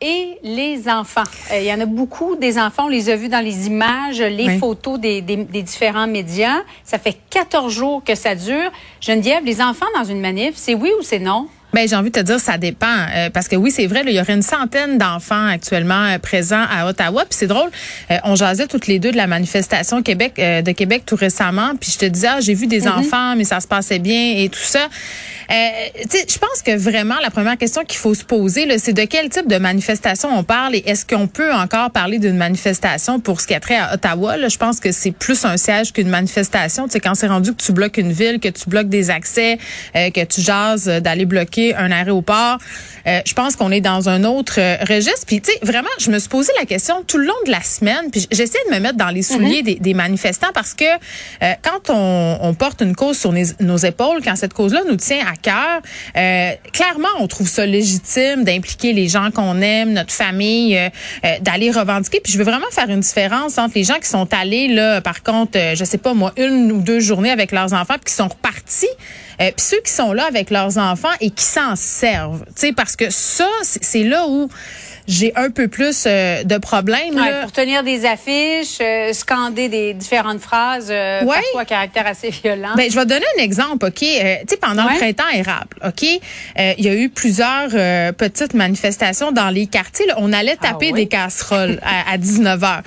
et les enfants. Euh, il y en a beaucoup des enfants, on les a vus dans les images, les Oui. photos des, des- des différents médias. Ça fait 14 jours que ça dure. Geneviève, les enfants dans une manif, c'est oui ou c'est non? Ben j'ai envie de te dire ça dépend euh, parce que oui c'est vrai là, il y aurait une centaine d'enfants actuellement euh, présents à Ottawa puis c'est drôle euh, on jasait toutes les deux de la manifestation Québec euh, de Québec tout récemment puis je te disais ah, j'ai vu des enfants mais ça se passait bien et tout ça. Euh, je pense que vraiment la première question qu'il faut se poser c'est de quel type de manifestation on parle et est-ce qu'on peut encore parler d'une manifestation pour ce qui a trait à Ottawa là, je pense que c'est plus un siège qu'une manifestation. Tu sais quand c'est rendu que tu bloques une ville que tu bloques des accès euh, que tu jases d'aller bloquer un aéroport. Euh, je pense qu'on est dans un autre euh, registre. Puis, tu sais, vraiment, je me suis posé la question tout le long de la semaine. Puis, j'essaie de me mettre dans les souliers des, des manifestants parce que euh, quand on, on porte une cause sur nos épaules, quand cette cause-là nous tient à cœur, euh, clairement, on trouve ça légitime d'impliquer les gens qu'on aime, notre famille, d'aller revendiquer. Puis, je veux vraiment faire une différence entre les gens qui sont allés, là, par contre, je sais pas moi, une ou deux journées avec leurs enfants, puis qui sont repartis. Puis ceux qui sont là avec leurs enfants et qui s'en servent, tu sais, parce que ça, c'est c'est là où j'ai un peu plus euh, de problèmes. Ouais, pour tenir des affiches, euh, scander des différentes phrases, euh, Ouais. parfois à caractère assez violent. Ben, je vais te donner un exemple, OK? Euh, tu sais, pendant Ouais. le printemps érable, OK? Euh, Il y a eu plusieurs euh, petites manifestations dans les quartiers. là. On allait Ah taper oui? des casseroles à, à 19 h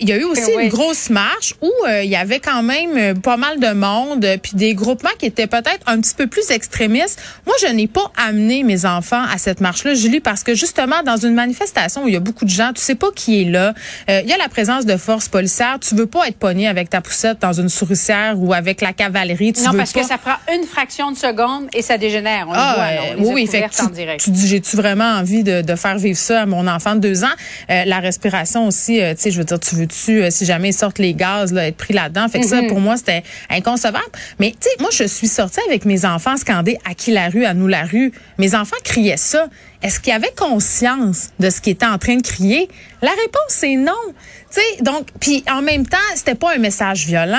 Il y a eu aussi Oui. une grosse marche où euh, il y avait quand même pas mal de monde, puis des groupements qui étaient peut-être un petit peu plus extrémistes. Moi, je n'ai pas amené mes enfants à cette marche-là, Julie, parce que justement, dans une manifestation où il y a beaucoup de gens, tu sais pas qui est là. Euh, Il y a la présence de forces policières. Tu veux pas être pogné avec ta poussette dans une souricière ou avec la cavalerie. Tu non, veux parce pas. que ça prend une fraction de seconde et ça dégénère. On le Ah, voit, euh, oui, fait tu, direct. tu dis, j'ai-tu vraiment envie de, de faire vivre ça à mon enfant de deux ans? Euh, la respiration aussi, euh, tu sais, je veux dire, tu veux-tu, si jamais ils sortent les gaz, là, être pris là-dedans? Fait que ça, pour moi, c'était inconcevable. Mais, tu sais, moi, je suis sortie avec mes enfants scandés à qui la rue, à nous la rue. Mes enfants criaient ça. Est-ce qu'ils avaient conscience de ce qu'ils étaient en train de crier? La réponse, c'est non. Tu sais, donc, puis en même temps, c'était pas un message violent.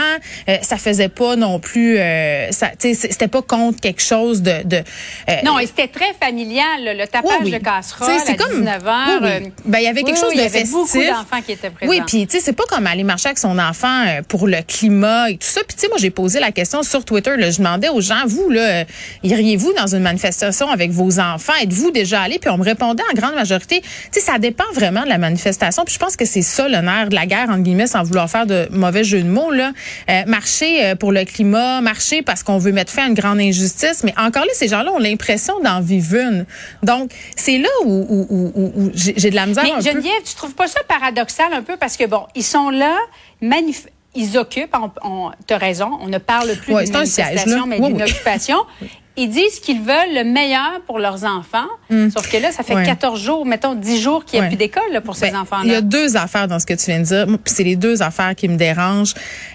Euh, ça faisait pas non plus, euh, ça, tu sais, c'était pas contre quelque chose de, de euh, Non, et c'était très familial, le, le tapage oui, oui. de casserole à comme- 19 heures. oui, euh, Ben, il y avait quelque chose de Il y avait festif. beaucoup d'enfants qui étaient présents. Oui, puis tu sais, c'est pas comme aller marcher avec son enfant pour le climat et tout ça. Puis tu sais, moi j'ai posé la question sur Twitter. Là, je demandais aux gens, vous là, iriez-vous dans une manifestation avec vos enfants? Êtes-vous déjà allés Puis on me répondait en grande majorité. Tu sais, ça dépend vraiment de la manifestation. Puis je pense que c'est ça le de la guerre entre guillemets, sans vouloir faire de mauvais jeu de mots là. Euh, marcher euh, pour le climat, marcher parce qu'on veut mettre fin à une grande injustice. Mais encore là, ces gens-là ont l'impression d'en vivre une. Donc c'est là où, où, où, où- où j'ai de la misère Mais un peu. Geneviève, tu trouves pas ça paradoxal un peu? Parce que bon, ils sont là, manif ils occupent. On, on, T'as raison, on ne parle plus Ouais, d'une siège, manifestation, là. mais Oui, d'une oui. occupation. Ils disent qu'ils veulent le meilleur pour leurs enfants. Sauf que là, ça fait. Ouais. 14 jours, mettons 10 jours qu'il n'y a Ouais. plus d'école là, pour ces Ben, Il y enfants-là. a deux affaires dans ce que tu viens de dire. Puis C'est les deux affaires qui me dérangent.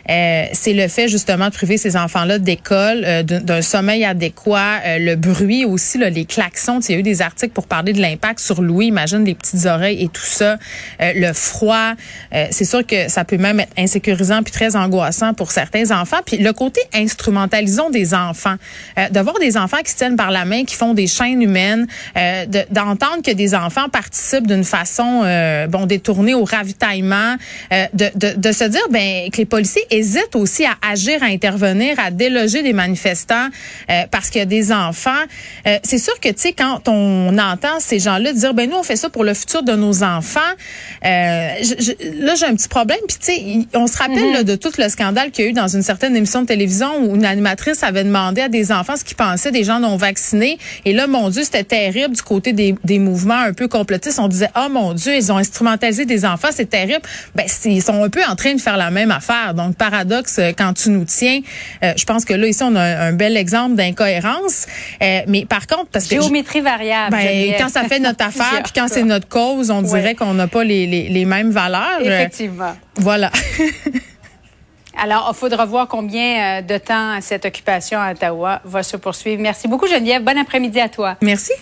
Euh, c'est le fait justement de priver ces enfants-là d'école, euh, d'un sommeil adéquat, euh, le bruit aussi, là, les klaxons. Il y a eu des articles pour parler de l'impact sur Louis. Imagine les petites oreilles et tout ça. Euh, le froid. Euh, c'est sûr que ça peut même être insécurisant puis très angoissant pour certains enfants. Puis le côté instrumentalisons des enfants, euh, de des enfants qui se tiennent par la main, qui font des chaînes humaines, euh, de- d'entendre que des enfants participent d'une façon euh, bon détournée au ravitaillement, euh, de, de, de se dire ben que les policiers hésitent aussi à agir, à intervenir, à déloger des manifestants parce qu'il y a des enfants. C'est sûr que tu sais quand on entend ces gens-là dire ben nous on fait ça pour le futur de nos enfants, je- je- là j'ai un petit problème puis tu sais on se rappelle là, de tout le scandale qu'il y a eu dans une certaine émission de télévision où une animatrice avait demandé à des enfants ce qu'ils pensaient des gens non vaccinés et là mon Dieu c'était terrible du côté des, des mouvements un peu complotistes on disait oh mon Dieu ils ont instrumentalisé des enfants c'est terrible ben ils sont un peu en train de faire la même affaire donc paradoxe euh, quand tu nous tiens euh, je pense que là ici on a un, un bel exemple d'incohérence Euh, mais par contre parce que Géométrie variable. ben, quand ça fait notre affaire, puis quand c'est notre cause, on dirait qu'on n'a pas les, les, les mêmes valeurs. Effectivement. Voilà. Alors, il faudra voir combien euh, de temps cette occupation à Ottawa va se poursuivre. Merci beaucoup, Geneviève. Bon après-midi à toi. Merci.